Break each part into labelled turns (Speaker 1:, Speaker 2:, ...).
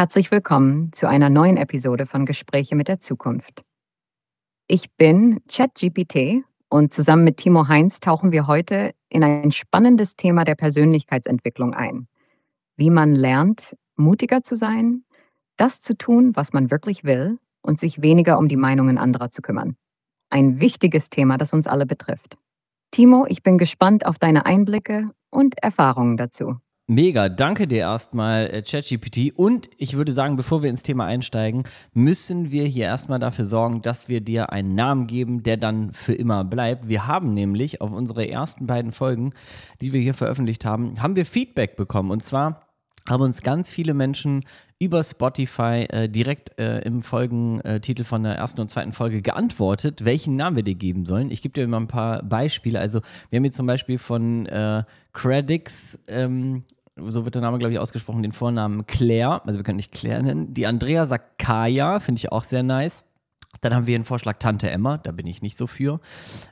Speaker 1: Herzlich willkommen zu einer neuen Episode von Gespräche mit der Zukunft. Ich bin ChatGPT und zusammen mit Timo Heinz tauchen wir heute in ein spannendes Thema der Persönlichkeitsentwicklung ein. Wie man lernt, mutiger zu sein, das zu tun, was man wirklich will und sich weniger um die Meinungen anderer zu kümmern. Ein wichtiges Thema, das uns alle betrifft. Timo, ich bin gespannt auf deine Einblicke und Erfahrungen dazu.
Speaker 2: Mega, danke dir erstmal, äh, ChatGPT. Und ich würde sagen, bevor wir ins Thema einsteigen, müssen wir hier erstmal dafür sorgen, dass wir dir einen Namen geben, der dann für immer bleibt. Wir haben nämlich auf unsere ersten beiden Folgen, die wir hier veröffentlicht haben, haben wir Feedback bekommen. Und zwar haben uns ganz viele Menschen über Spotify äh, direkt äh, im Folgentitel von der ersten und zweiten Folge geantwortet, welchen Namen wir dir geben sollen. Ich gebe dir mal ein paar Beispiele. Also wir haben hier zum Beispiel von äh, Credix ähm, so wird der Name, glaube ich, ausgesprochen, den Vornamen Claire, also wir können nicht Claire nennen. Die Andrea sagt Kaya, finde ich auch sehr nice. Dann haben wir den Vorschlag Tante Emma, da bin ich nicht so für.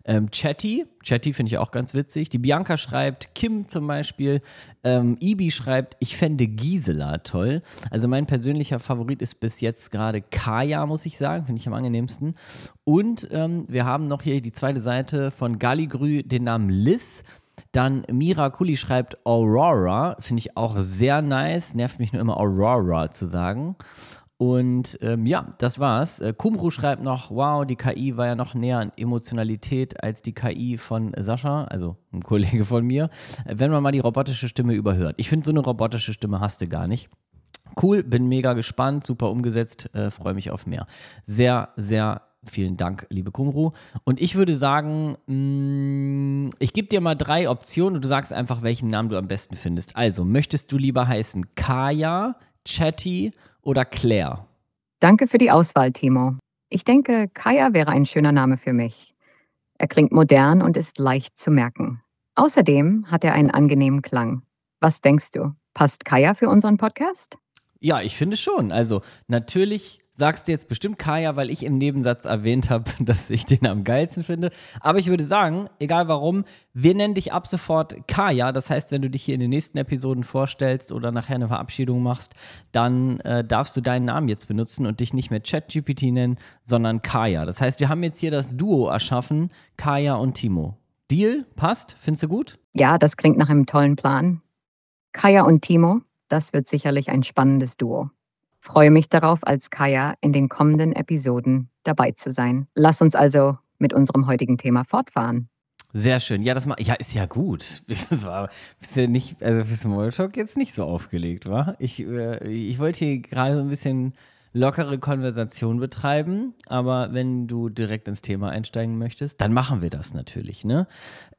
Speaker 2: Ähm, Chatty, Chatty finde ich auch ganz witzig. Die Bianca schreibt, Kim zum Beispiel. Ähm, Ibi schreibt, ich fände Gisela toll. Also mein persönlicher Favorit ist bis jetzt gerade Kaya, muss ich sagen, finde ich am angenehmsten. Und ähm, wir haben noch hier die zweite Seite von Galigrü, den Namen Liz. Dann Mira Kuli schreibt Aurora, finde ich auch sehr nice. Nervt mich nur immer Aurora zu sagen. Und ähm, ja, das war's. Äh, Kumru schreibt noch, wow, die KI war ja noch näher an Emotionalität als die KI von Sascha, also ein Kollege von mir, äh, wenn man mal die robotische Stimme überhört. Ich finde, so eine robotische Stimme hast du gar nicht. Cool, bin mega gespannt, super umgesetzt, äh, freue mich auf mehr. Sehr, sehr Vielen Dank, liebe Kumru. Und ich würde sagen, mh, mm, ich gebe dir mal drei Optionen und du sagst einfach, welchen Namen du am besten findest. Also, möchtest du lieber heißen Kaya, Chatty oder Claire?
Speaker 1: Danke für die Auswahl, Timo. Ich denke, Kaya wäre ein schöner Name für mich. Er klingt modern und ist leicht zu merken. Außerdem hat er einen angenehmen Klang. Was denkst du? Passt Kaya für unseren Podcast?
Speaker 2: Ja, ich finde schon. Also natürlich sagst du jetzt bestimmt Kaya, weil ich im Nebensatz erwähnt habe, dass ich den am geilsten finde. Aber ich würde sagen, egal warum, wir nennen dich ab sofort Kaya. Das heißt, wenn du dich hier in den nächsten Episoden vorstellst oder nachher eine Verabschiedung machst, dann äh, darfst du deinen Namen jetzt benutzen und dich nicht mehr ChatGPT nennen, sondern Kaya. Das heißt, wir haben jetzt hier das Duo erschaffen, Kaya und Timo. Deal? Passt? Findest du gut?
Speaker 1: Ja, das klingt nach einem tollen Plan. Kaya und Timo, das wird sicherlich ein spannendes Duo. Freue mich darauf, als Kaya in den kommenden Episoden dabei zu sein. Lass uns also mit unserem heutigen Thema fortfahren.
Speaker 2: Sehr schön. Ja, das mal, ja, ist ja gut. Das war ja nicht, also für Smalltalk jetzt nicht so aufgelegt, war. Ich, äh, ich wollte hier gerade so ein bisschen lockere Konversation betreiben. Aber wenn du direkt ins Thema einsteigen möchtest, dann machen wir das natürlich. Ne?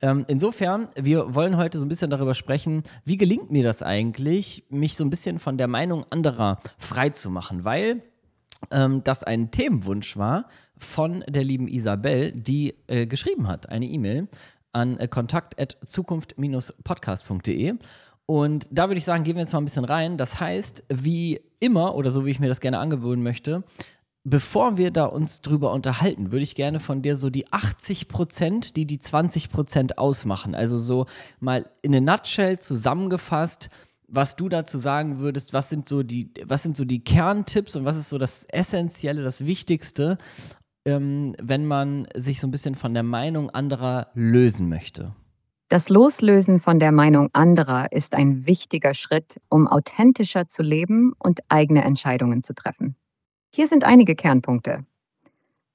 Speaker 2: Ähm, insofern, wir wollen heute so ein bisschen darüber sprechen, wie gelingt mir das eigentlich, mich so ein bisschen von der Meinung anderer frei zu machen, weil ähm, das ein Themenwunsch war von der lieben Isabel, die äh, geschrieben hat, eine E-Mail an äh, kontakt.zukunft-podcast.de. Und da würde ich sagen, gehen wir jetzt mal ein bisschen rein. Das heißt, wie immer oder so wie ich mir das gerne angewöhnen möchte, bevor wir da uns drüber unterhalten, würde ich gerne von dir so die 80 Prozent, die die 20 Prozent ausmachen. Also so mal in a nutshell zusammengefasst, was du dazu sagen würdest, was sind so die, was sind so die Kerntipps und was ist so das Essentielle, das Wichtigste, ähm, wenn man sich so ein bisschen von der Meinung anderer lösen möchte?
Speaker 1: Das Loslösen von der Meinung anderer ist ein wichtiger Schritt, um authentischer zu leben und eigene Entscheidungen zu treffen. Hier sind einige Kernpunkte.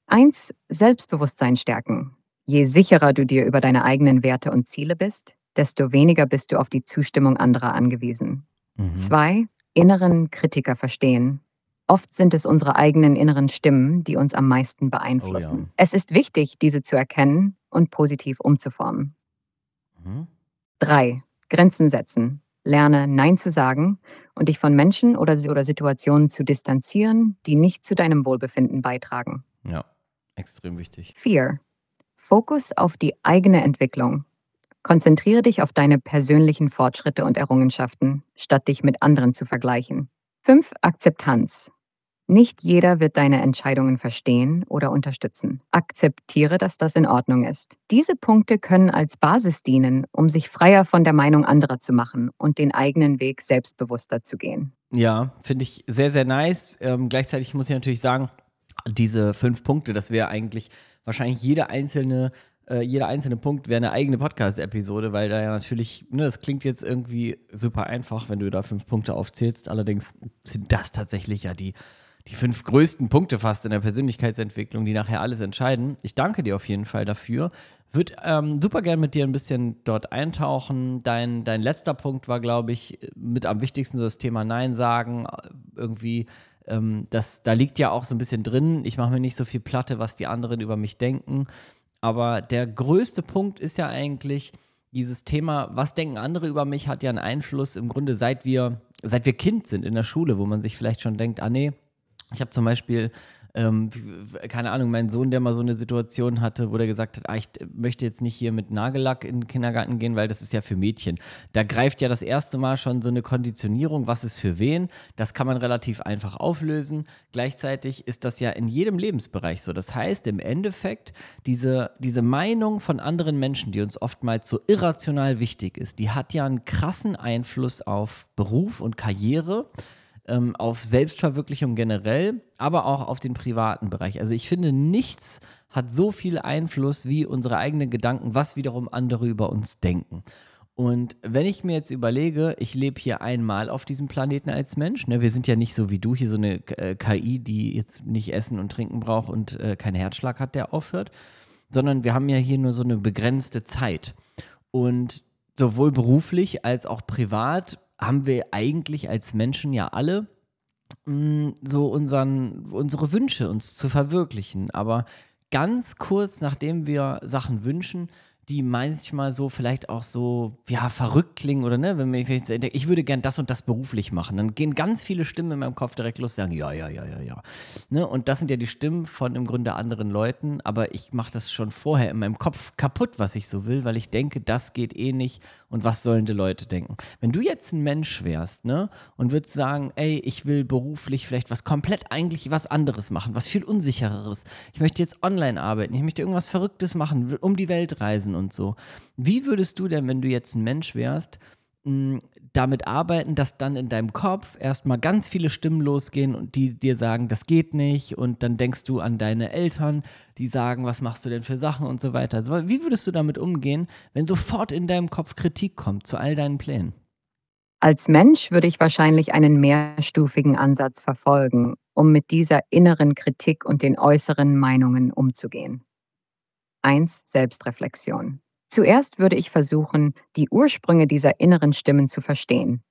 Speaker 1: 1. Selbstbewusstsein stärken. Je sicherer du dir über deine eigenen Werte und Ziele bist, desto weniger bist du auf die Zustimmung anderer angewiesen. 2. Mhm. Inneren Kritiker verstehen. Oft sind es unsere eigenen inneren Stimmen, die uns am meisten beeinflussen. Oh ja. Es ist wichtig, diese zu erkennen und positiv umzuformen. Mhm. Drei, Grenzen setzen. Lerne Nein zu sagen und dich von Menschen oder, oder Situationen zu distanzieren, die nicht zu deinem Wohlbefinden beitragen.
Speaker 2: Ja, extrem wichtig.
Speaker 1: Vier, Fokus auf die eigene Entwicklung. Konzentriere dich auf deine persönlichen Fortschritte und Errungenschaften, statt dich mit anderen zu vergleichen. Fünf, Akzeptanz. Nicht jeder wird deine Entscheidungen verstehen oder unterstützen. Akzeptiere, dass das in Ordnung ist. Diese Punkte können als Basis dienen, um sich freier von der Meinung anderer zu machen und den eigenen Weg selbstbewusster zu gehen.
Speaker 2: Ja, finde ich sehr, sehr nice. Ähm, gleichzeitig muss ich natürlich sagen, diese fünf Punkte, das wäre eigentlich wahrscheinlich jede einzelne äh, jeder einzelne Punkt wäre eine eigene Podcast-Episode, weil da ja natürlich, ne, das klingt jetzt irgendwie super einfach, wenn du da fünf Punkte aufzählst. Allerdings sind das tatsächlich ja die die fünf größten Punkte fast in der Persönlichkeitsentwicklung, die nachher alles entscheiden. Ich danke dir auf jeden Fall dafür. Würde ähm, super gern mit dir ein bisschen dort eintauchen. Dein, dein letzter Punkt war, glaube ich, mit am wichtigsten so das Thema Nein sagen. Irgendwie, ähm, das, da liegt ja auch so ein bisschen drin. Ich mache mir nicht so viel Platte, was die anderen über mich denken. Aber der größte Punkt ist ja eigentlich, dieses Thema, was denken andere über mich, hat ja einen Einfluss im Grunde, seit wir, seit wir Kind sind in der Schule, wo man sich vielleicht schon denkt, ah nee, ich habe zum Beispiel ähm, keine Ahnung, mein Sohn, der mal so eine Situation hatte, wo der gesagt hat, ah, ich möchte jetzt nicht hier mit Nagellack in den Kindergarten gehen, weil das ist ja für Mädchen. Da greift ja das erste Mal schon so eine Konditionierung, was ist für wen. Das kann man relativ einfach auflösen. Gleichzeitig ist das ja in jedem Lebensbereich so. Das heißt, im Endeffekt, diese, diese Meinung von anderen Menschen, die uns oftmals so irrational wichtig ist, die hat ja einen krassen Einfluss auf Beruf und Karriere ähm, auf Selbstverwirklichung generell, aber auch auf den privaten Bereich. Also ich finde, nichts hat so viel Einfluss wie unsere eigenen Gedanken, was wiederum andere über uns denken. Und wenn ich mir jetzt überlege, ich lebe hier einmal auf diesem Planeten als Mensch, ne, wir sind ja nicht so wie du hier so eine äh, KI, die jetzt nicht essen und trinken braucht und äh, keinen Herzschlag hat, der aufhört, sondern wir haben ja hier nur so eine begrenzte Zeit. Und sowohl beruflich als auch privat haben wir eigentlich als Menschen ja alle mh, mm, so unseren, unsere Wünsche uns zu verwirklichen. Aber ganz kurz nachdem wir Sachen wünschen, die manchmal so vielleicht auch so, ja, verrückt klingen oder ne, wenn mir ich denke, ich würde gern das und das beruflich machen, dann gehen ganz viele Stimmen in meinem Kopf direkt los, sagen, ja, ja, ja, ja, ja. Ne? Und das sind ja die Stimmen von im Grunde anderen Leuten, aber ich mache das schon vorher in meinem Kopf kaputt, was ich so will, weil ich denke, das geht eh nicht und was sollen die Leute denken. Wenn du jetzt ein Mensch wärst, ne, und würdest sagen, ey, ich will beruflich vielleicht was komplett eigentlich was anderes machen, was viel unsichereres. Ich möchte jetzt online arbeiten, ich möchte irgendwas Verrücktes machen, um die Welt reisen und so. Wie würdest du denn, wenn du jetzt ein Mensch wärst, damit arbeiten, dass dann in deinem Kopf erstmal ganz viele Stimmen losgehen und die dir sagen, das geht nicht und dann denkst du an deine Eltern, die sagen, was machst du denn für Sachen und so weiter. Wie würdest du damit umgehen, wenn sofort in deinem Kopf Kritik kommt zu all deinen Plänen?
Speaker 1: Als Mensch würde ich wahrscheinlich einen mehrstufigen Ansatz verfolgen, um mit dieser inneren Kritik und den äußeren Meinungen umzugehen. 1. Selbstreflexion. Zuerst würde ich versuchen, die Ursprünge dieser inneren Stimmen zu verstehen.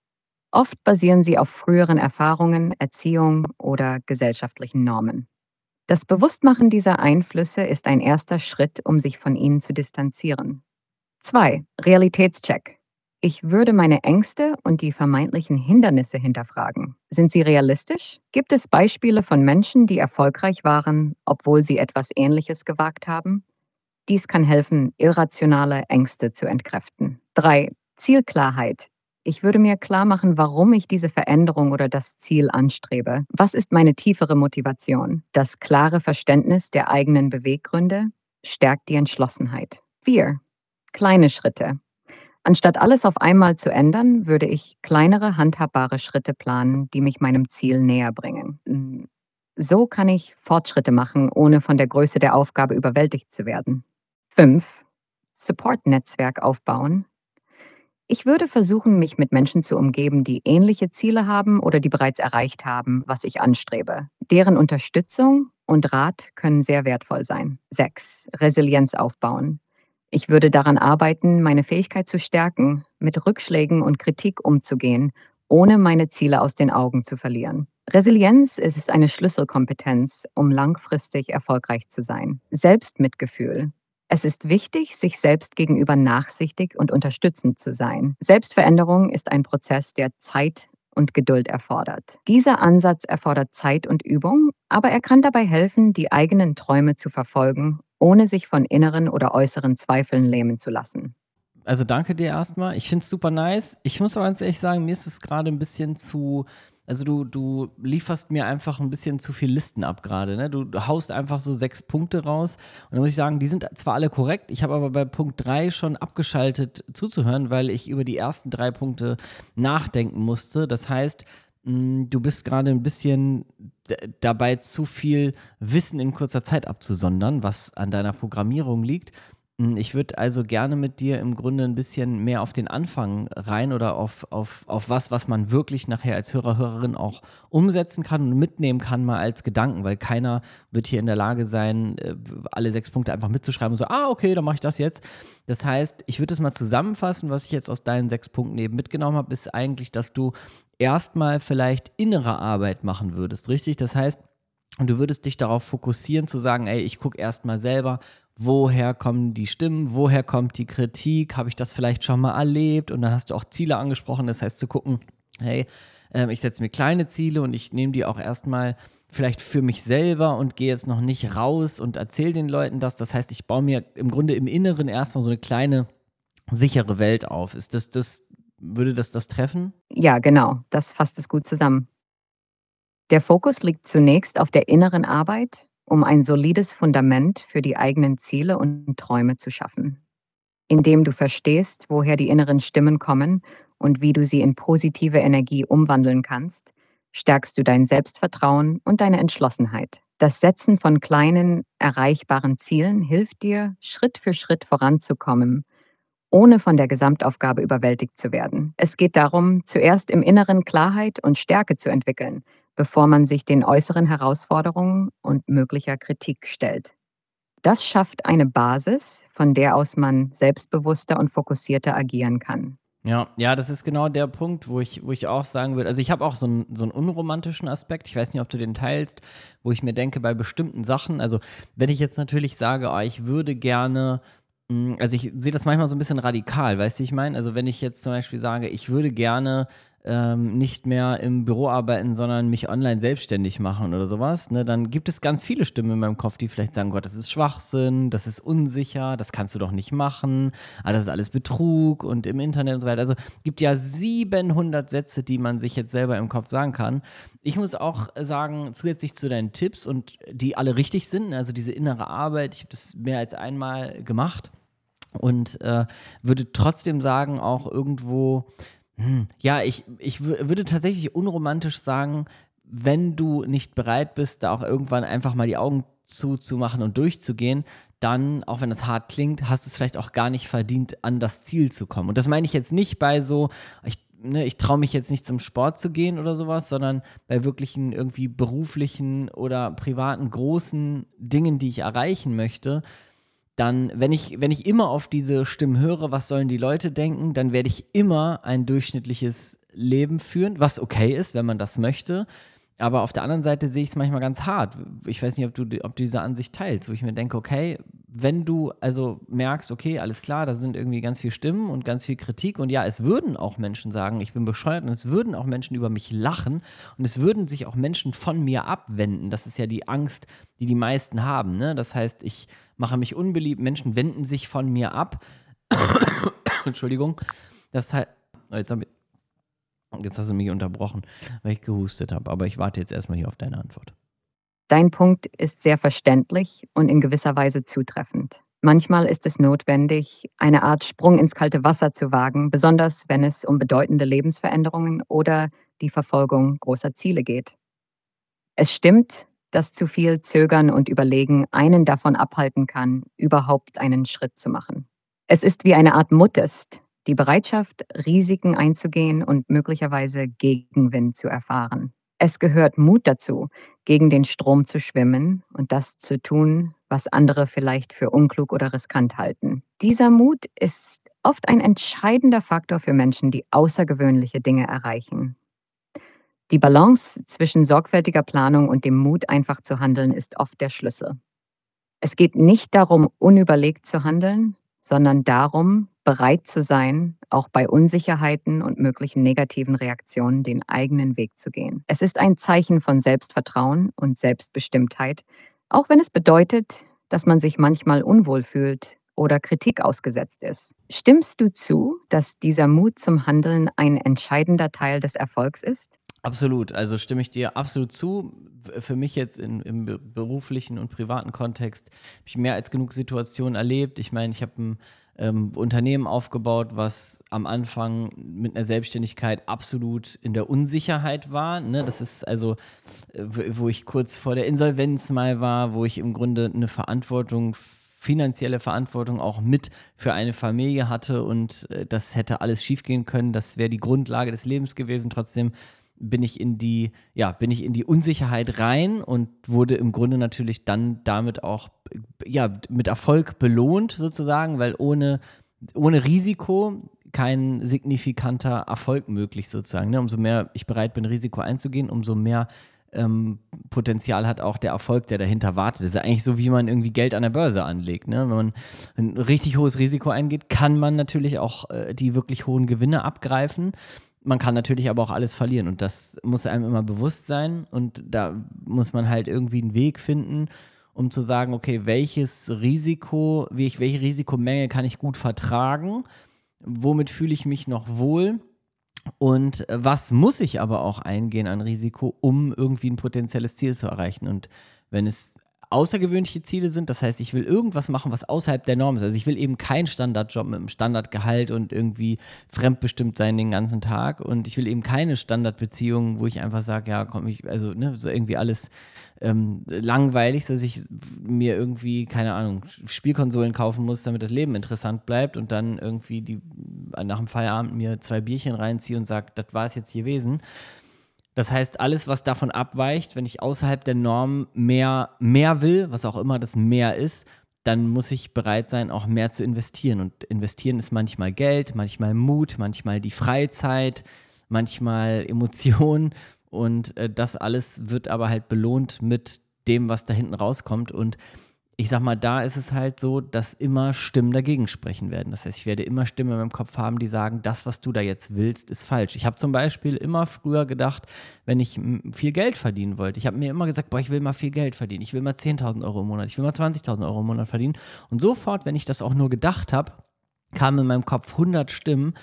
Speaker 1: Oft basieren sie auf früheren Erfahrungen, Erziehung oder gesellschaftlichen Normen. Das Bewusstmachen dieser Einflüsse ist ein erster Schritt, um sich von ihnen zu distanzieren. 2. Realitätscheck. Ich würde meine Ängste und die vermeintlichen Hindernisse hinterfragen. Sind sie realistisch? Gibt es Beispiele von Menschen, die erfolgreich waren, obwohl sie etwas Ähnliches gewagt haben? Dies kann helfen, irrationale Ängste zu entkräften. 3. Zielklarheit. Ich würde mir klar machen, warum ich diese Veränderung oder das Ziel anstrebe. Was ist meine tiefere Motivation? Das klare Verständnis der eigenen Beweggründe stärkt die Entschlossenheit. 4. Kleine Schritte. Anstatt alles auf einmal zu ändern, würde ich kleinere, handhabbare Schritte planen, die mich meinem Ziel näher bringen. Hm, so kann ich Fortschritte machen, ohne von der Größe der Aufgabe überwältigt zu werden. 5. Support-Netzwerk aufbauen. Ich würde versuchen, mich mit Menschen zu umgeben, die ähnliche Ziele haben oder die bereits erreicht haben, was ich anstrebe. Deren Unterstützung und Rat können sehr wertvoll sein. 6. Resilienz aufbauen. Ich würde daran arbeiten, meine Fähigkeit zu stärken, mit Rückschlägen und Kritik umzugehen, ohne meine Ziele aus den Augen zu verlieren. Resilienz ist eine Schlüsselkompetenz, um langfristig erfolgreich zu sein. Selbstmitgefühl es ist wichtig, sich selbst gegenüber nachsichtig und unterstützend zu sein. Selbstveränderung ist ein Prozess, der Zeit und Geduld erfordert. Dieser Ansatz erfordert Zeit und Übung, aber er kann dabei helfen, die eigenen Träume zu verfolgen, ohne sich von inneren oder äußeren Zweifeln lähmen zu lassen.
Speaker 2: Also danke dir erstmal. Ich finde es super nice. Ich muss aber ganz ehrlich sagen, mir ist es gerade ein bisschen zu also du, du lieferst mir einfach ein bisschen zu viel Listen ab gerade. Ne? Du, du haust einfach so sechs Punkte raus. Und da muss ich sagen, die sind zwar alle korrekt, ich habe aber bei Punkt 3 schon abgeschaltet zuzuhören, weil ich über die ersten drei Punkte nachdenken musste. Das heißt, mh, du bist gerade ein bisschen dabei, zu viel Wissen in kurzer Zeit abzusondern, was an deiner Programmierung liegt. Hm, ich würde also gerne mit dir im Grunde ein bisschen mehr auf den Anfang rein oder auf, auf, auf was, was man wirklich nachher als Hörer, Hörerin auch umsetzen kann und mitnehmen kann, mal als Gedanken, weil keiner wird hier in der Lage sein, äh, alle sechs Punkte einfach mitzuschreiben und so, ah, okay, dann mache ich das jetzt. Das heißt, ich würde es mal zusammenfassen, was ich jetzt aus deinen sechs Punkten eben mitgenommen habe, ist eigentlich, dass du erstmal vielleicht innere Arbeit machen würdest, richtig? Das heißt, und du würdest dich darauf fokussieren, zu sagen, ey, ich gucke erstmal selber, woher kommen die Stimmen, woher kommt die Kritik, habe ich das vielleicht schon mal erlebt und dann hast du auch Ziele angesprochen, das heißt zu gucken, hey, äh, ich setze mir kleine Ziele und ich nehme die auch erstmal vielleicht für mich selber und gehe jetzt noch nicht raus und erzähle den Leuten das. Das heißt, ich baue mir im Grunde im Inneren erstmal so eine kleine sichere Welt auf. Ist das das, würde das das treffen?
Speaker 1: Ja, genau, das fasst es gut zusammen. Der Fokus liegt zunächst auf der inneren Arbeit um ein solides Fundament für die eigenen Ziele und Träume zu schaffen. Indem du verstehst, woher die inneren Stimmen kommen und wie du sie in positive Energie umwandeln kannst, stärkst du dein Selbstvertrauen und deine Entschlossenheit. Das Setzen von kleinen, erreichbaren Zielen hilft dir, Schritt für Schritt voranzukommen, ohne von der Gesamtaufgabe überwältigt zu werden. Es geht darum, zuerst im Inneren Klarheit und Stärke zu entwickeln, bevor man sich den äußeren Herausforderungen und möglicher Kritik stellt. Das schafft eine Basis, von der aus man selbstbewusster und fokussierter agieren kann.
Speaker 2: Ja, ja, das ist genau der Punkt, wo ich, wo ich auch sagen würde. Also ich habe auch so einen, so einen unromantischen Aspekt, ich weiß nicht, ob du den teilst, wo ich mir denke, bei bestimmten Sachen, also wenn ich jetzt natürlich sage, oh, ich würde gerne, hm, also ich sehe das manchmal so ein bisschen radikal, weißt du, ich meine? Also wenn ich jetzt zum Beispiel sage, ich würde gerne ähm, nicht mehr im Büro arbeiten, sondern mich online selbstständig machen oder sowas, ne, dann gibt es ganz viele Stimmen in meinem Kopf, die vielleicht sagen, Gott, das ist Schwachsinn, das ist unsicher, das kannst du doch nicht machen, ah, das ist alles Betrug und im Internet und so weiter. Also gibt ja 700 Sätze, die man sich jetzt selber im Kopf sagen kann. Ich muss auch sagen, zusätzlich zu deinen Tipps und die alle richtig sind, also diese innere Arbeit, ich habe das mehr als einmal gemacht und äh, würde trotzdem sagen, auch irgendwo hm, ja, ich, ich würde tatsächlich unromantisch sagen, wenn du nicht bereit bist, da auch irgendwann einfach mal die Augen zuzumachen und durchzugehen, dann, auch wenn das hart klingt, hast du es vielleicht auch gar nicht verdient, an das Ziel zu kommen. Und das meine ich jetzt nicht bei so, ich, ne, ich traue mich jetzt nicht zum Sport zu gehen oder sowas, sondern bei wirklichen irgendwie beruflichen oder privaten großen Dingen, die ich erreichen möchte, dann, wenn ich, wenn ich immer auf diese Stimmen höre, was sollen die Leute denken, dann werde ich immer ein durchschnittliches Leben führen, was okay ist, wenn man das möchte. Aber auf der anderen Seite sehe ich es manchmal ganz hart. Ich weiß nicht, ob du, ob du diese Ansicht teilst, wo ich mir denke, okay, wenn du also merkst, okay, alles klar, da sind irgendwie ganz viele Stimmen und ganz viel Kritik und ja, es würden auch Menschen sagen, ich bin bescheuert und es würden auch Menschen über mich lachen und es würden sich auch Menschen von mir abwenden. Das ist ja die Angst, die die meisten haben. Ne? Das heißt, ich mache mich unbeliebt, Menschen wenden sich von mir ab. Entschuldigung. Das halt. Jetzt, ich, jetzt hast du mich unterbrochen, weil ich gehustet habe. Aber ich warte jetzt erstmal hier auf deine Antwort.
Speaker 1: Dein Punkt ist sehr verständlich und in gewisser Weise zutreffend. Manchmal ist es notwendig, eine Art Sprung ins kalte Wasser zu wagen, besonders wenn es um bedeutende Lebensveränderungen oder die Verfolgung großer Ziele geht. Es stimmt, dass zu viel Zögern und Überlegen einen davon abhalten kann, überhaupt einen Schritt zu machen. Es ist wie eine Art Muttest, die Bereitschaft, Risiken einzugehen und möglicherweise Gegenwind zu erfahren. Es gehört Mut dazu, gegen den Strom zu schwimmen und das zu tun, was andere vielleicht für unklug oder riskant halten. Dieser Mut ist oft ein entscheidender Faktor für Menschen, die außergewöhnliche Dinge erreichen. Die Balance zwischen sorgfältiger Planung und dem Mut, einfach zu handeln, ist oft der Schlüssel. Es geht nicht darum, unüberlegt zu handeln, sondern darum, bereit zu sein, auch bei Unsicherheiten und möglichen negativen Reaktionen den eigenen Weg zu gehen. Es ist ein Zeichen von Selbstvertrauen und Selbstbestimmtheit, auch wenn es bedeutet, dass man sich manchmal unwohl fühlt oder Kritik ausgesetzt ist. Stimmst du zu, dass dieser Mut zum Handeln ein entscheidender Teil des Erfolgs ist?
Speaker 2: Absolut, also stimme ich dir absolut zu. Für mich jetzt in, im beruflichen und privaten Kontext habe ich mehr als genug Situationen erlebt. Ich meine, ich habe ein ähm, Unternehmen aufgebaut, was am Anfang mit einer Selbstständigkeit absolut in der Unsicherheit war. Ne? Das ist also, wo ich kurz vor der Insolvenz mal war, wo ich im Grunde eine Verantwortung finanzielle Verantwortung auch mit für eine Familie hatte und äh, das hätte alles schiefgehen können. Das wäre die Grundlage des Lebens gewesen. Trotzdem bin ich in die, ja, bin ich in die Unsicherheit rein und wurde im Grunde natürlich dann damit auch, ja, mit Erfolg belohnt sozusagen, weil ohne, ohne Risiko kein signifikanter Erfolg möglich sozusagen. Ne? Umso mehr ich bereit bin, Risiko einzugehen, umso mehr ähm, Potenzial hat auch der Erfolg, der dahinter wartet. Das ist ja eigentlich so, wie man irgendwie Geld an der Börse anlegt. Ne? Wenn man ein richtig hohes Risiko eingeht, kann man natürlich auch äh, die wirklich hohen Gewinne abgreifen man kann natürlich aber auch alles verlieren und das muss einem immer bewusst sein und da muss man halt irgendwie einen Weg finden, um zu sagen, okay, welches Risiko, welche Risikomenge kann ich gut vertragen, womit fühle ich mich noch wohl und was muss ich aber auch eingehen an Risiko, um irgendwie ein potenzielles Ziel zu erreichen und wenn es außergewöhnliche Ziele sind. Das heißt, ich will irgendwas machen, was außerhalb der Norm ist. Also ich will eben keinen Standardjob mit einem Standardgehalt und irgendwie fremdbestimmt sein den ganzen Tag. Und ich will eben keine Standardbeziehung, wo ich einfach sage, ja, komm, ich, also ne, so irgendwie alles ähm, langweilig, dass ich mir irgendwie, keine Ahnung, Spielkonsolen kaufen muss, damit das Leben interessant bleibt und dann irgendwie die, nach dem Feierabend mir zwei Bierchen reinziehe und sage, das war es jetzt gewesen. Das heißt, alles, was davon abweicht, wenn ich außerhalb der Norm mehr, mehr will, was auch immer das mehr ist, dann muss ich bereit sein, auch mehr zu investieren. Und investieren ist manchmal Geld, manchmal Mut, manchmal die Freizeit, manchmal Emotionen. Und äh, das alles wird aber halt belohnt mit dem, was da hinten rauskommt. Und ich sag mal, da ist es halt so, dass immer Stimmen dagegen sprechen werden. Das heißt, ich werde immer Stimmen in meinem Kopf haben, die sagen, das, was du da jetzt willst, ist falsch. Ich habe zum Beispiel immer früher gedacht, wenn ich viel Geld verdienen wollte, ich habe mir immer gesagt, boah, ich will mal viel Geld verdienen, ich will mal 10.000 Euro im Monat, ich will mal 20.000 Euro im Monat verdienen. Und sofort, wenn ich das auch nur gedacht habe, kamen in meinem Kopf 100 Stimmen,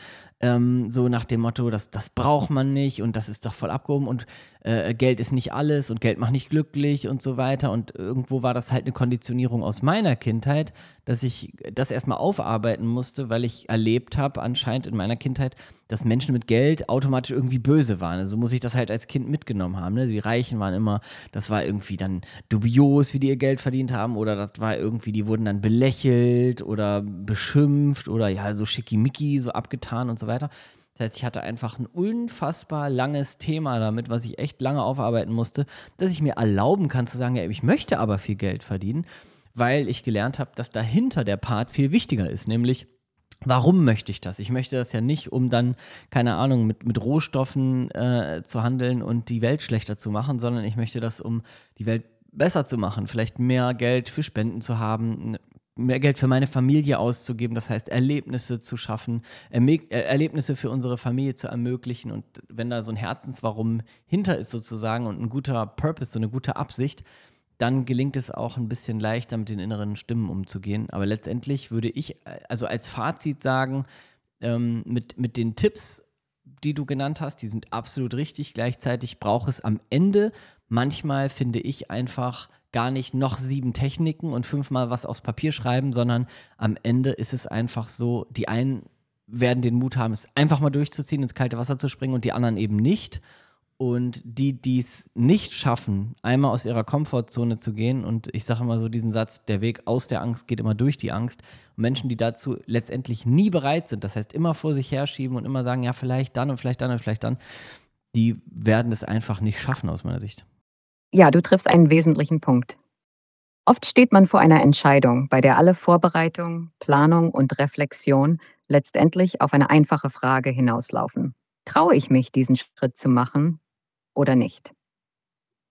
Speaker 2: ähm, so nach dem Motto, das, das braucht man nicht und das ist doch voll abgehoben und äh, Geld ist nicht alles und Geld macht nicht glücklich und so weiter. Und irgendwo war das halt eine Konditionierung aus meiner Kindheit, dass ich das erstmal aufarbeiten musste, weil ich erlebt habe, anscheinend in meiner Kindheit, dass Menschen mit Geld automatisch irgendwie böse waren. Also muss ich das halt als Kind mitgenommen haben. Ne? Die Reichen waren immer, das war irgendwie dann dubios, wie die ihr Geld verdient haben, oder das war irgendwie, die wurden dann belächelt oder beschimpft oder ja, so schickimicki, so abgetan und so weiter. Das heißt, ich hatte einfach ein unfassbar langes Thema damit, was ich echt lange aufarbeiten musste, dass ich mir erlauben kann zu sagen, ja, ich möchte aber viel Geld verdienen, weil ich gelernt habe, dass dahinter der Part viel wichtiger ist, nämlich Warum möchte ich das? Ich möchte das ja nicht, um dann, keine Ahnung, mit, mit Rohstoffen äh, zu handeln und die Welt schlechter zu machen, sondern ich möchte das, um die Welt besser zu machen, vielleicht mehr Geld für Spenden zu haben, mehr Geld für meine Familie auszugeben, das heißt Erlebnisse zu schaffen, äh, Erlebnisse für unsere Familie zu ermöglichen. Und wenn da so ein Herzenswarum hinter ist sozusagen und ein guter Purpose, so eine gute Absicht, dann gelingt es auch ein bisschen leichter mit den inneren Stimmen umzugehen. Aber letztendlich würde ich äh, also als Fazit sagen, ähm, mit, mit den Tipps, die du genannt hast, die sind absolut richtig. Gleichzeitig braucht es am Ende manchmal, finde ich, einfach gar nicht noch sieben Techniken und fünfmal was aufs Papier schreiben, sondern am Ende ist es einfach so, die einen werden den Mut haben, es einfach mal durchzuziehen, ins kalte Wasser zu springen und die anderen eben nicht. Und die, die es nicht schaffen, einmal aus ihrer Komfortzone zu gehen, und ich sage immer so diesen Satz, der Weg aus der Angst geht immer durch die Angst. Und Menschen, die dazu letztendlich nie bereit sind, das heißt immer vor sich herschieben und immer sagen, ja, vielleicht dann und vielleicht dann und vielleicht dann, die werden es einfach nicht schaffen aus meiner Sicht.
Speaker 1: Ja, du triffst einen wesentlichen Punkt. Oft steht man vor einer Entscheidung, bei der alle Vorbereitung, Planung und Reflexion letztendlich auf eine einfache Frage hinauslaufen. Traue ich mich, diesen Schritt zu machen oder nicht?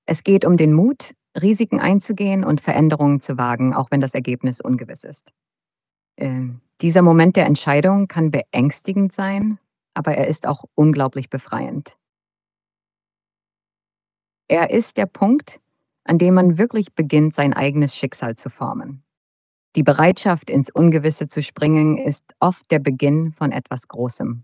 Speaker 1: Es geht um den Mut, Risiken einzugehen und Veränderungen zu wagen, auch wenn das Ergebnis ungewiss ist. Äh, dieser Moment der Entscheidung kann beängstigend sein, aber er ist auch unglaublich befreiend. Er ist der Punkt, an dem man wirklich beginnt, sein eigenes Schicksal zu formen. Die Bereitschaft, ins Ungewisse zu springen, ist oft der Beginn von etwas Großem.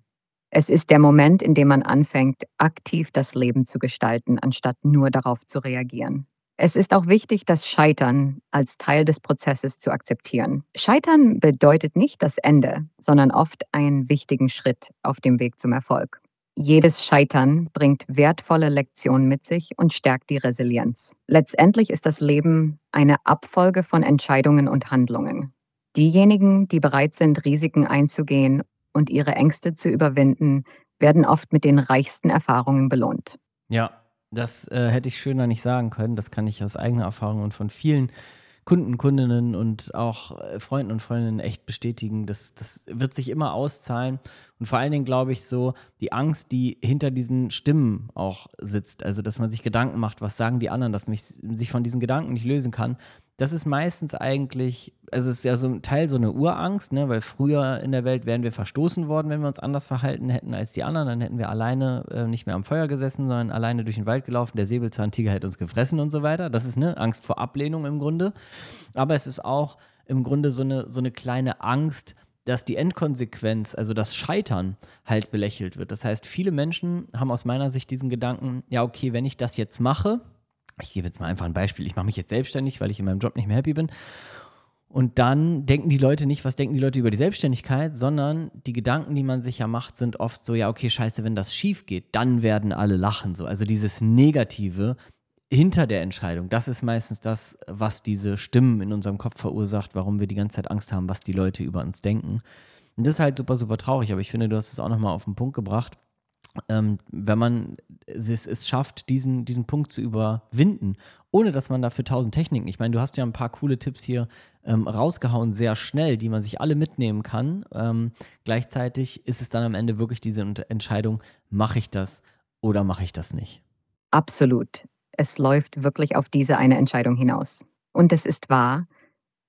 Speaker 1: Es ist der Moment, in dem man anfängt, aktiv das Leben zu gestalten, anstatt nur darauf zu reagieren. Es ist auch wichtig, das Scheitern als Teil des Prozesses zu akzeptieren. Scheitern bedeutet nicht das Ende, sondern oft einen wichtigen Schritt auf dem Weg zum Erfolg. Jedes Scheitern bringt wertvolle Lektionen mit sich und stärkt die Resilienz. Letztendlich ist das Leben eine Abfolge von Entscheidungen und Handlungen. Diejenigen, die bereit sind, Risiken einzugehen und ihre Ängste zu überwinden, werden oft mit den reichsten Erfahrungen belohnt.
Speaker 2: Ja, das äh, hätte ich schöner nicht sagen können. Das kann ich aus eigener Erfahrung und von vielen Kunden, Kundinnen und auch äh, Freunden und Freundinnen echt bestätigen. Das, das wird sich immer auszahlen. Und vor allen Dingen glaube ich so, die Angst, die hinter diesen Stimmen auch sitzt, also dass man sich Gedanken macht, was sagen die anderen, dass man sich von diesen Gedanken nicht lösen kann, das ist meistens eigentlich, also es ist ja so ein Teil so eine Urangst, ne? weil früher in der Welt wären wir verstoßen worden, wenn wir uns anders verhalten hätten als die anderen. Dann hätten wir alleine äh, nicht mehr am Feuer gesessen, sondern alleine durch den Wald gelaufen. Der Säbelzahntiger hätte uns gefressen und so weiter. Das ist eine Angst vor Ablehnung im Grunde. Aber es ist auch im Grunde so eine, so eine kleine Angst, dass die Endkonsequenz, also das Scheitern, halt belächelt wird. Das heißt, viele Menschen haben aus meiner Sicht diesen Gedanken, ja, okay, wenn ich das jetzt mache, ich gebe jetzt mal einfach ein Beispiel, ich mache mich jetzt selbstständig, weil ich in meinem Job nicht mehr happy bin. Und dann denken die Leute nicht, was denken die Leute über die Selbstständigkeit, sondern die Gedanken, die man sich ja macht, sind oft so, ja, okay, scheiße, wenn das schief geht, dann werden alle lachen. So. Also dieses Negative hinter der Entscheidung, das ist meistens das, was diese Stimmen in unserem Kopf verursacht, warum wir die ganze Zeit Angst haben, was die Leute über uns denken. Und das ist halt super, super traurig, aber ich finde, du hast es auch nochmal auf den Punkt gebracht ähm, wenn man es, es, schafft, diesen, diesen Punkt zu überwinden, ohne dass man dafür tausend Techniken, ich meine, du hast ja ein paar coole Tipps hier ähm, rausgehauen, sehr schnell, die man sich alle mitnehmen kann. Ähm, gleichzeitig ist es dann am Ende wirklich diese Entscheidung, mache ich das oder mache ich das nicht?
Speaker 1: Absolut. Es läuft wirklich auf diese eine Entscheidung hinaus. Und es ist wahr,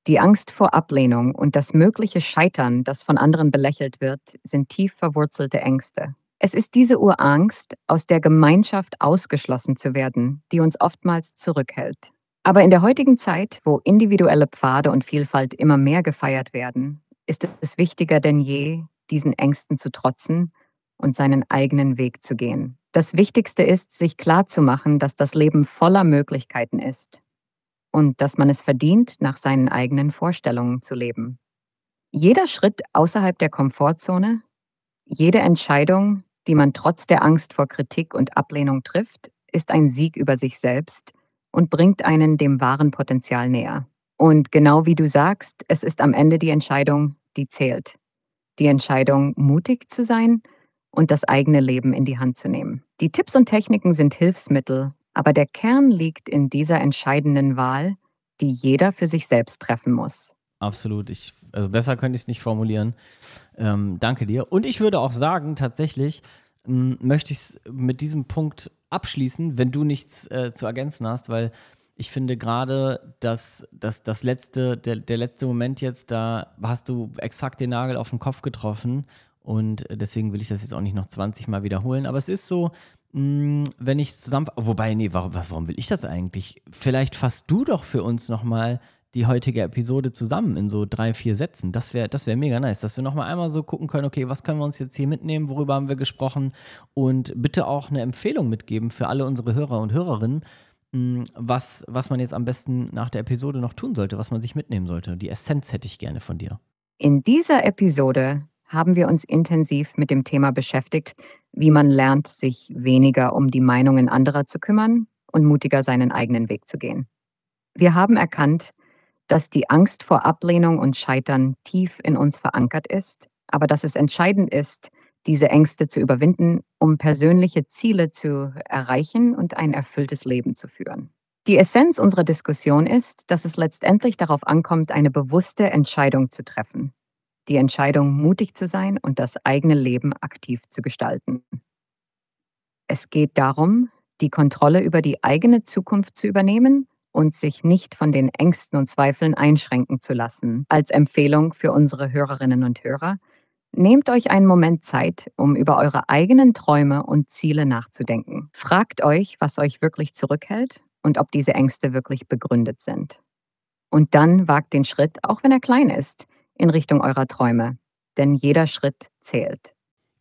Speaker 1: die Angst vor Ablehnung und das mögliche Scheitern, das von anderen belächelt wird, sind tief verwurzelte Ängste. Es ist diese Urangst, aus der Gemeinschaft ausgeschlossen zu werden, die uns oftmals zurückhält. Aber in der heutigen Zeit, wo individuelle Pfade und Vielfalt immer mehr gefeiert werden, ist es wichtiger denn je, diesen Ängsten zu trotzen und seinen eigenen Weg zu gehen. Das Wichtigste ist, sich klarzumachen, dass das Leben voller Möglichkeiten ist und dass man es verdient, nach seinen eigenen Vorstellungen zu leben. Jeder Schritt außerhalb der Komfortzone, jede Entscheidung, die man trotz der Angst vor Kritik und Ablehnung trifft, ist ein Sieg über sich selbst und bringt einen dem wahren Potenzial näher. Und genau wie du sagst, es ist am Ende die Entscheidung, die zählt. Die Entscheidung, mutig zu sein und das eigene Leben in die Hand zu nehmen. Die Tipps und Techniken sind Hilfsmittel, aber der Kern liegt in dieser entscheidenden Wahl, die jeder für sich selbst treffen muss.
Speaker 2: Absolut. Ich, also besser könnte ich es nicht formulieren. Ähm, danke dir. Und ich würde auch sagen, tatsächlich ähm, möchte ich es mit diesem Punkt abschließen, wenn du nichts äh, zu ergänzen hast, weil ich finde gerade, dass, dass das letzte, der, der letzte Moment jetzt, da hast du exakt den Nagel auf den Kopf getroffen. Und deswegen will ich das jetzt auch nicht noch 20 Mal wiederholen. Aber es ist so, mh, wenn ich zusammen. Wobei, nee, warum, was, warum will ich das eigentlich? Vielleicht fasst du doch für uns nochmal die heutige Episode zusammen in so drei, vier Sätzen. Das wäre das wär mega nice, dass wir nochmal einmal so gucken können, okay, was können wir uns jetzt hier mitnehmen, worüber haben wir gesprochen und bitte auch eine Empfehlung mitgeben für alle unsere Hörer und Hörerinnen, hm, was, was man jetzt am besten nach der Episode noch tun sollte, was man sich mitnehmen sollte. Die Essenz hätte ich gerne von dir.
Speaker 1: In dieser Episode haben wir uns intensiv mit dem Thema beschäftigt, wie man lernt, sich weniger um die Meinungen anderer zu kümmern und mutiger seinen eigenen Weg zu gehen. Wir haben erkannt, dass die Angst vor Ablehnung und Scheitern tief in uns verankert ist, aber dass es entscheidend ist, diese Ängste zu überwinden, um persönliche Ziele zu erreichen und ein erfülltes Leben zu führen. Die Essenz unserer Diskussion ist, dass es letztendlich darauf ankommt, eine bewusste Entscheidung zu treffen. Die Entscheidung, mutig zu sein und das eigene Leben aktiv zu gestalten. Es geht darum, die Kontrolle über die eigene Zukunft zu übernehmen und sich nicht von den Ängsten und Zweifeln einschränken zu lassen. Als Empfehlung für unsere Hörerinnen und Hörer, nehmt euch einen Moment Zeit, um über eure eigenen Träume und Ziele nachzudenken. Fragt euch, was euch wirklich zurückhält und ob diese Ängste wirklich begründet sind. Und dann wagt den Schritt, auch wenn er klein ist, in Richtung eurer Träume, denn jeder Schritt zählt.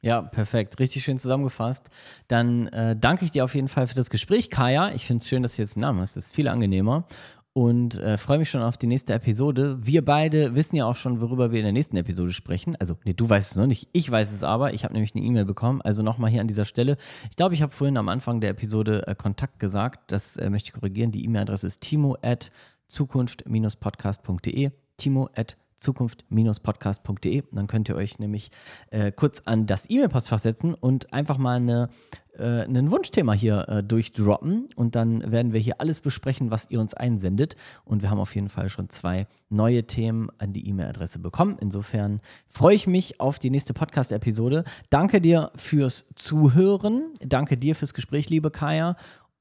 Speaker 2: Ja, perfekt. Richtig schön zusammengefasst. Dann äh, danke ich dir auf jeden Fall für das Gespräch, Kaya. Ich finde es schön, dass du jetzt einen Namen hast. Das ist viel angenehmer. Und äh, freue mich schon auf die nächste Episode. Wir beide wissen ja auch schon, worüber wir in der nächsten Episode sprechen. Also, nee, du weißt es noch nicht. Ich weiß es aber. Ich habe nämlich eine E-Mail bekommen. Also nochmal hier an dieser Stelle. Ich glaube, ich habe vorhin am Anfang der Episode äh, Kontakt gesagt. Das äh, möchte ich korrigieren. Die E-Mail-Adresse ist timo at zukunft-podcast.de. Timo at zukunft-podcast.de. Dann könnt ihr euch nämlich äh, kurz an das E-Mail-Postfach setzen und einfach mal eine, äh, ein Wunschthema hier äh, durchdroppen. Und dann werden wir hier alles besprechen, was ihr uns einsendet. Und wir haben auf jeden Fall schon zwei neue Themen an die E-Mail-Adresse bekommen. Insofern freue ich mich auf die nächste Podcast-Episode. Danke dir fürs Zuhören. Danke dir fürs Gespräch, liebe Kaya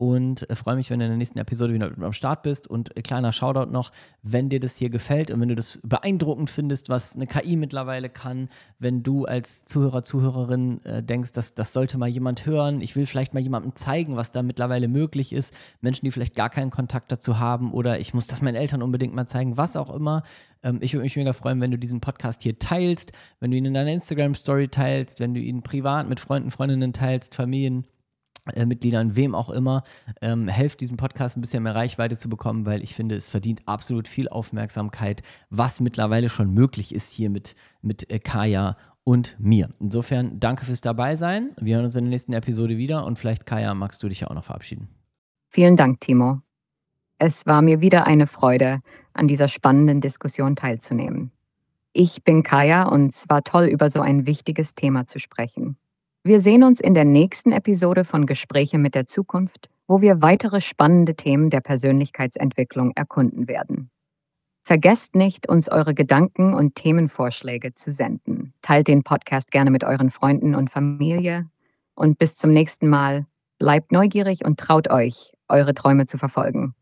Speaker 2: und äh, freue mich, wenn du in der nächsten Episode wieder am Start bist. Und äh, kleiner Shoutout noch, wenn dir das hier gefällt und wenn du das beeindruckend findest, was eine KI mittlerweile kann, wenn du als Zuhörer, Zuhörerin äh, denkst, dass das sollte mal jemand hören, ich will vielleicht mal jemandem zeigen, was da mittlerweile möglich ist, Menschen, die vielleicht gar keinen Kontakt dazu haben oder ich muss das meinen Eltern unbedingt mal zeigen, was auch immer. Ähm, ich würde mich mega freuen, wenn du diesen Podcast hier teilst, wenn du ihn in deiner Instagram-Story teilst, wenn du ihn privat mit Freunden, Freundinnen teilst, Familien Mitgliedern, wem auch immer, ähm, helft diesem Podcast ein bisschen mehr Reichweite zu bekommen, weil ich finde, es verdient absolut viel Aufmerksamkeit, was mittlerweile schon möglich ist hier mit, mit äh, Kaya und mir. Insofern danke fürs Dabeisein. Wir hören uns in der nächsten Episode wieder und vielleicht, Kaya, magst du dich ja auch noch verabschieden.
Speaker 1: Vielen Dank, Timo. Es war mir wieder eine Freude, an dieser spannenden Diskussion teilzunehmen. Ich bin Kaya und es war toll, über so ein wichtiges Thema zu sprechen. Wir sehen uns in der nächsten Episode von Gespräche mit der Zukunft, wo wir weitere spannende Themen der Persönlichkeitsentwicklung erkunden werden. Vergesst nicht, uns eure Gedanken und Themenvorschläge zu senden. Teilt den Podcast gerne mit euren Freunden und Familie. Und bis zum nächsten Mal. Bleibt neugierig und traut euch, eure Träume zu verfolgen.